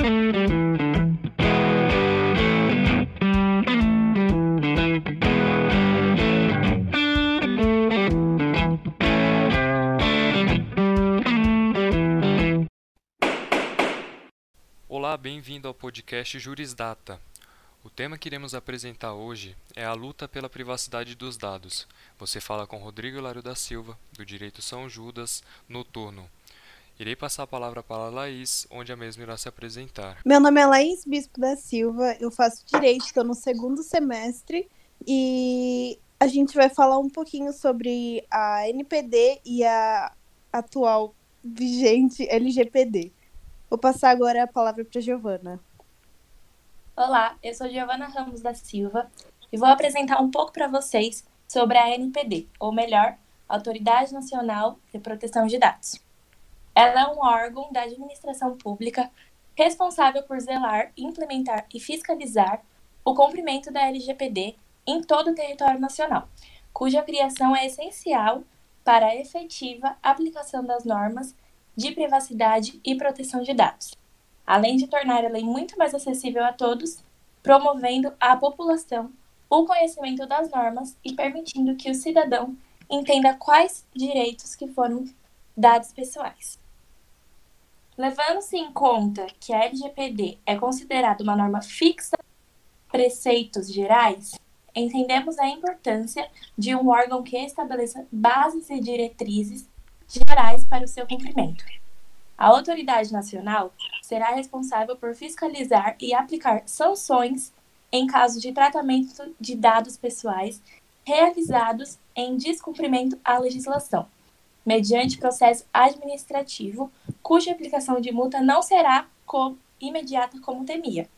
Olá, bem-vindo ao podcast Jurisdata. O tema que iremos apresentar hoje é a luta pela privacidade dos dados. Você fala com Rodrigo Hilário da Silva, do Direito São Judas, Noturno. Irei passar a palavra para a Laís, onde a mesma irá se apresentar. Meu nome é Laís Bispo da Silva, eu faço Direito, estou no segundo semestre e a gente vai falar um pouquinho sobre a NPD e a atual vigente LGPD. Vou passar agora a palavra para a Giovana. Olá, eu sou Giovana Ramos da Silva e vou apresentar um pouco para vocês sobre a NPD, ou melhor, Autoridade Nacional de Proteção de Dados. Ela é um órgão da administração pública responsável por zelar, implementar e fiscalizar o cumprimento da LGPD em todo o território nacional, cuja criação é essencial para a efetiva aplicação das normas de privacidade e proteção de dados além de tornar a lei muito mais acessível a todos, promovendo à população o conhecimento das normas e permitindo que o cidadão entenda quais direitos que foram dados pessoais. Levando-se em conta que a LGPD é considerada uma norma fixa preceitos gerais, entendemos a importância de um órgão que estabeleça bases e diretrizes gerais para o seu cumprimento. A autoridade nacional será responsável por fiscalizar e aplicar sanções em caso de tratamento de dados pessoais realizados em descumprimento à legislação, mediante processo administrativo, cuja aplicação de multa não será co imediata como temia.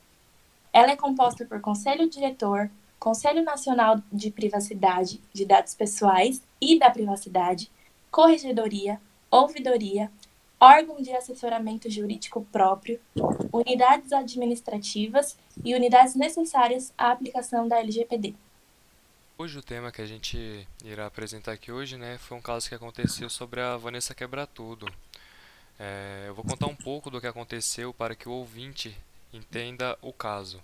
Ela é composta por Conselho Diretor, Conselho Nacional de Privacidade de Dados Pessoais e da Privacidade, Corregedoria, Ouvidoria, órgão de assessoramento jurídico próprio, unidades administrativas e unidades necessárias à aplicação da LGPD. Hoje o tema que a gente irá apresentar aqui hoje, né, foi um caso que aconteceu sobre a Vanessa Quebratudo. É, eu vou contar um pouco do que aconteceu para que o ouvinte entenda o caso.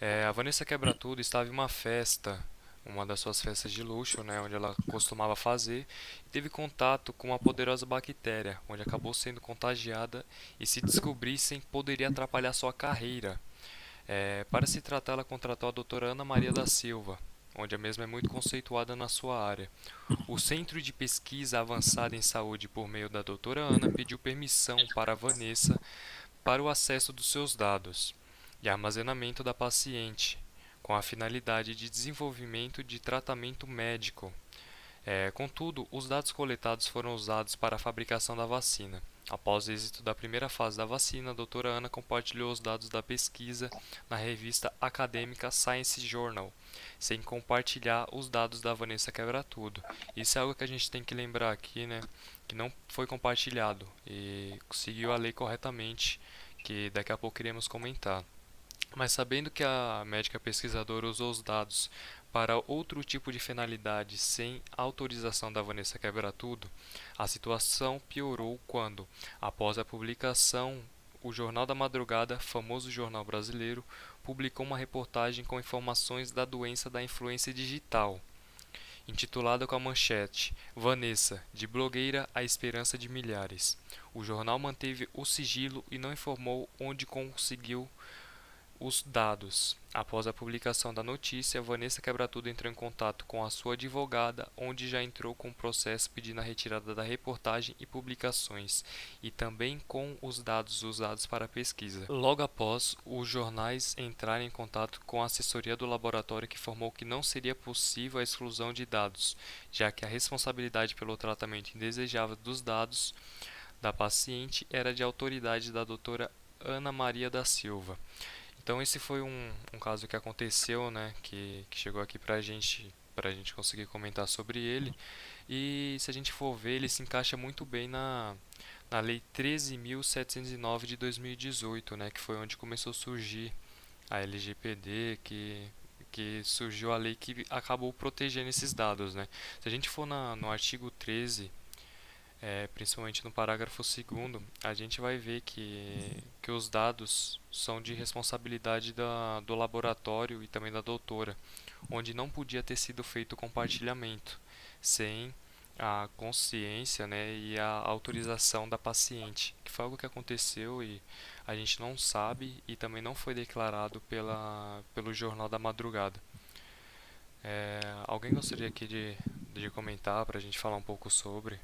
É, a Vanessa Quebratudo estava em uma festa uma das suas festas de luxo, né, onde ela costumava fazer, e teve contato com uma poderosa bactéria, onde acabou sendo contagiada e se descobrissem poderia atrapalhar sua carreira. É, para se tratar, ela contratou a doutora Ana Maria da Silva, onde a mesma é muito conceituada na sua área. O Centro de Pesquisa Avançada em Saúde, por meio da doutora Ana, pediu permissão para a Vanessa para o acesso dos seus dados e armazenamento da paciente, com a finalidade de desenvolvimento de tratamento médico. É, contudo, os dados coletados foram usados para a fabricação da vacina. Após o êxito da primeira fase da vacina, a doutora Ana compartilhou os dados da pesquisa na revista acadêmica Science Journal, sem compartilhar os dados da Vanessa Quebratudo. Isso é algo que a gente tem que lembrar aqui, né? Que não foi compartilhado e seguiu a lei corretamente, que daqui a pouco iremos comentar. Mas sabendo que a médica pesquisadora usou os dados para outro tipo de finalidade sem autorização da Vanessa Quebratudo, a situação piorou quando, após a publicação, o Jornal da Madrugada, famoso jornal brasileiro, publicou uma reportagem com informações da doença da influência digital, intitulada com a manchete Vanessa, de blogueira à esperança de milhares. O jornal manteve o sigilo e não informou onde conseguiu os dados. Após a publicação da notícia, Vanessa Quebratudo entrou em contato com a sua advogada, onde já entrou com o processo pedindo a retirada da reportagem e publicações, e também com os dados usados para a pesquisa. Logo após, os jornais entraram em contato com a assessoria do laboratório que informou que não seria possível a exclusão de dados, já que a responsabilidade pelo tratamento indesejável dos dados da paciente era de autoridade da doutora Ana Maria da Silva. Então esse foi um, um caso que aconteceu, né, que, que chegou aqui pra gente, pra gente conseguir comentar sobre ele. E se a gente for ver, ele se encaixa muito bem na, na Lei 13.709 de 2018, né, que foi onde começou a surgir a LGPD, que, que surgiu a lei que acabou protegendo esses dados. Né. Se a gente for na, no artigo 13 é, principalmente no parágrafo 2 a gente vai ver que, que os dados são de responsabilidade da, do laboratório e também da doutora, onde não podia ter sido feito compartilhamento sem a consciência né, e a autorização da paciente, que foi algo que aconteceu e a gente não sabe e também não foi declarado pela, pelo Jornal da Madrugada. É, alguém gostaria aqui de, de comentar para a gente falar um pouco sobre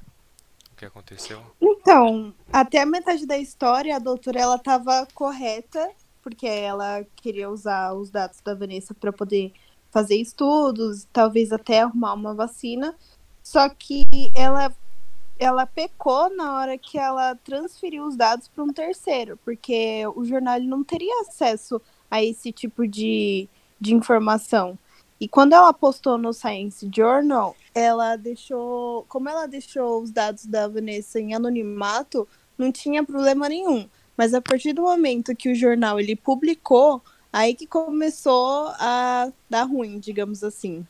que aconteceu? Então, até a metade da história, a doutora ela estava correta, porque ela queria usar os dados da Vanessa para poder fazer estudos, talvez até arrumar uma vacina. Só que ela ela pecou na hora que ela transferiu os dados para um terceiro, porque o jornal não teria acesso a esse tipo de, de informação. E quando ela postou no Science Journal, ela deixou, como ela deixou os dados da Vanessa em anonimato, não tinha problema nenhum. Mas a partir do momento que o jornal ele publicou, aí que começou a dar ruim, digamos assim.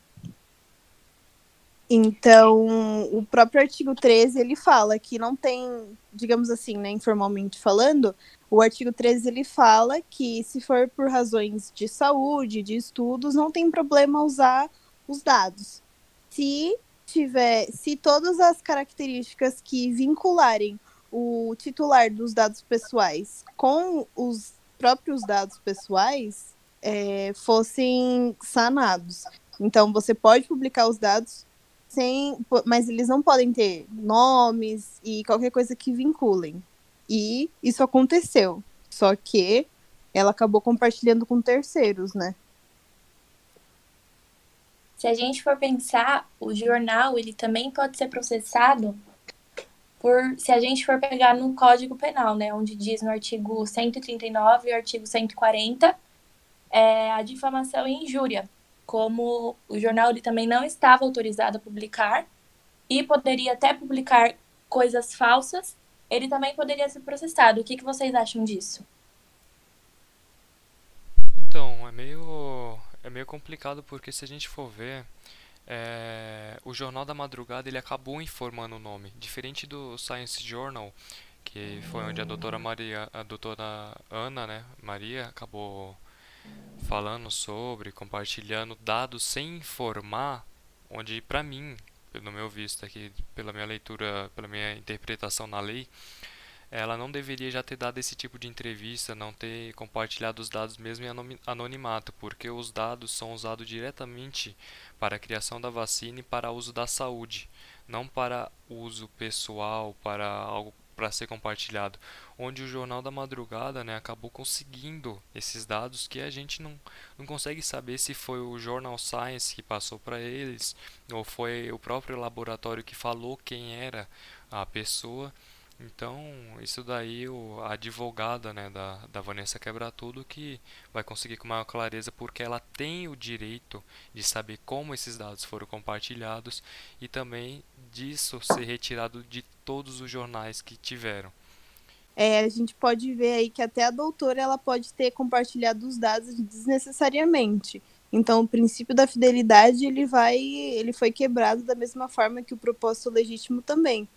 Então, o próprio artigo 13, ele fala que não tem, digamos assim, né, informalmente falando, o artigo 13 ele fala que se for por razões de saúde, de estudos, não tem problema usar os dados. Se tiver, se todas as características que vincularem o titular dos dados pessoais com os próprios dados pessoais é, fossem sanados. Então, você pode publicar os dados sem, mas eles não podem ter nomes e qualquer coisa que vinculem. E isso aconteceu. Só que ela acabou compartilhando com terceiros, né? Se a gente for pensar, o jornal ele também pode ser processado por, se a gente for pegar no Código Penal, né, onde diz no artigo 139 e artigo 140, é, a difamação e injúria como o jornal ele também não estava autorizado a publicar e poderia até publicar coisas falsas, ele também poderia ser processado. O que, que vocês acham disso? Então, é meio, é meio complicado porque se a gente for ver, é, o Jornal da Madrugada ele acabou informando o nome. Diferente do Science Journal, que foi onde a doutora Maria, a doutora Ana, né, Maria, acabou falando sobre, compartilhando dados sem informar, onde para mim, pelo meu visto aqui, pela minha leitura, pela minha interpretação na lei, ela não deveria já ter dado esse tipo de entrevista, não ter compartilhado os dados mesmo em anonimato, porque os dados são usados diretamente para a criação da vacina e para uso da saúde, não para uso pessoal, para algo para ser compartilhado, onde o Jornal da Madrugada né, acabou conseguindo esses dados que a gente não, não consegue saber se foi o Journal Science que passou para eles ou foi o próprio laboratório que falou quem era a pessoa. Então, isso daí, o, a advogada né, da, da Vanessa Quebra Tudo que vai conseguir com maior clareza porque ela tem o direito de saber como esses dados foram compartilhados e também disso ser retirado de todos os jornais que tiveram. É, a gente pode ver aí que até a doutora ela pode ter compartilhado os dados desnecessariamente. Então, o princípio da fidelidade ele vai, ele foi quebrado da mesma forma que o propósito legítimo também.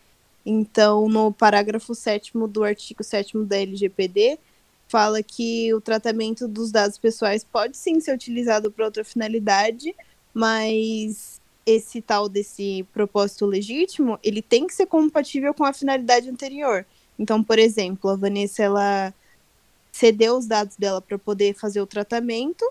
Então, no parágrafo 7 do artigo 7 da LGPD, fala que o tratamento dos dados pessoais pode sim ser utilizado para outra finalidade, mas esse tal desse propósito legítimo, ele tem que ser compatível com a finalidade anterior. Então, por exemplo, a Vanessa ela cedeu os dados dela para poder fazer o tratamento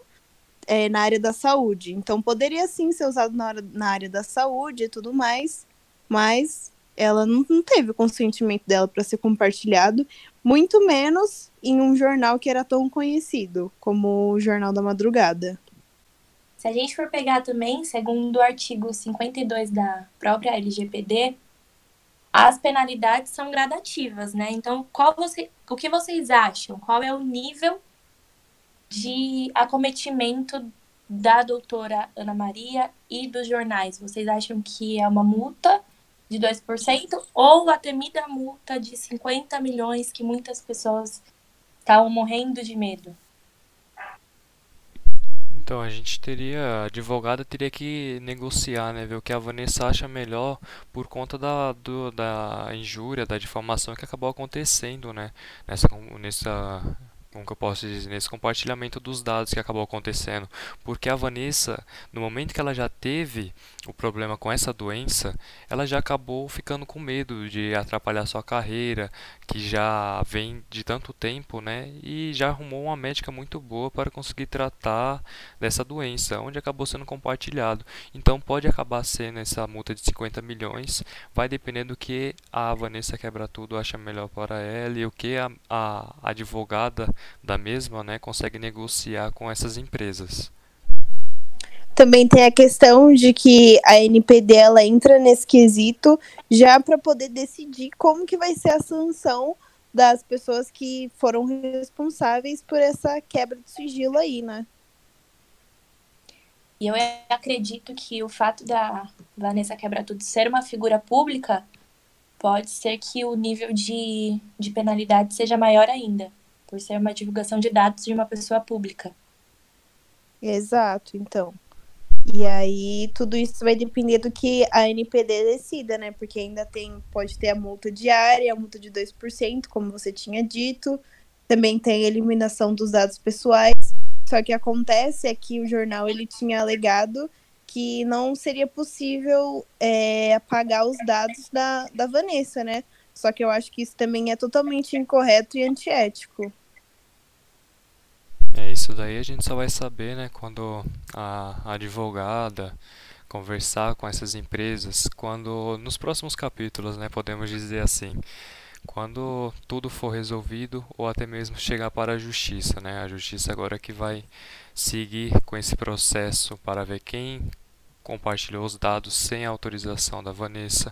é, na área da saúde. Então, poderia sim ser usado na, hora, na área da saúde e tudo mais, mas ela não, não teve o consentimento dela para ser compartilhado, muito menos em um jornal que era tão conhecido como o Jornal da Madrugada. Se a gente for pegar também, segundo o artigo 52 da própria LGPD, as penalidades são gradativas, né? Então, qual você, o que vocês acham? Qual é o nível de acometimento da doutora Ana Maria e dos jornais? Vocês acham que é uma multa de 2% ou a temida multa de 50 milhões que muitas pessoas estavam morrendo de medo? Então a gente teria, a advogada teria que negociar, né, ver o que a Vanessa acha melhor por conta da, do, da injúria, da difamação que acabou acontecendo, né, nessa, nessa como que eu posso dizer, nesse compartilhamento dos dados que acabou acontecendo. Porque a Vanessa, no momento que ela já teve o problema com essa doença, ela já acabou ficando com medo de atrapalhar sua carreira, que já vem de tanto tempo, né? E já arrumou uma médica muito boa para conseguir tratar dessa doença, onde acabou sendo compartilhado. Então pode acabar sendo essa multa de 50 milhões, vai depender do que a Vanessa Quebra Tudo acha melhor para ela e o que a, a advogada da mesma né, consegue negociar com essas empresas. Também tem a questão de que a NPD ela entra nesse quesito já para poder decidir como que vai ser a sanção das pessoas que foram responsáveis por essa quebra de sigilo aí, né? E eu acredito que o fato da Vanessa Quebra Tudo ser uma figura pública pode ser que o nível de, de penalidade seja maior ainda por ser uma divulgação de dados de uma pessoa pública. Exato, então. E aí tudo isso vai depender do que a NPD decida, né? Porque ainda tem, pode ter a multa diária, a multa de 2%, como você tinha dito. Também tem a eliminação dos dados pessoais. Só que acontece é que o jornal ele tinha alegado que não seria possível é, apagar os dados da, da Vanessa, né? Só que eu acho que isso também é totalmente incorreto e antiético. É, isso daí a gente só vai saber, né, quando a, advogada conversar com essas empresas, quando nos próximos capítulos, né, podemos dizer assim, quando tudo for resolvido ou até mesmo chegar para a justiça, né? A justiça agora que vai seguir com esse processo para ver quem compartilhou os dados sem autorização da Vanessa.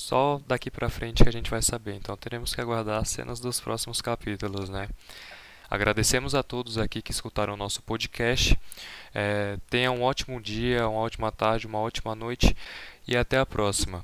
Só daqui para frente que a gente vai saber. Então teremos que aguardar as cenas dos próximos capítulos, né? Agradecemos a todos aqui que escutaram o nosso podcast. É, tenha um ótimo dia, uma ótima tarde, uma ótima noite e até a próxima.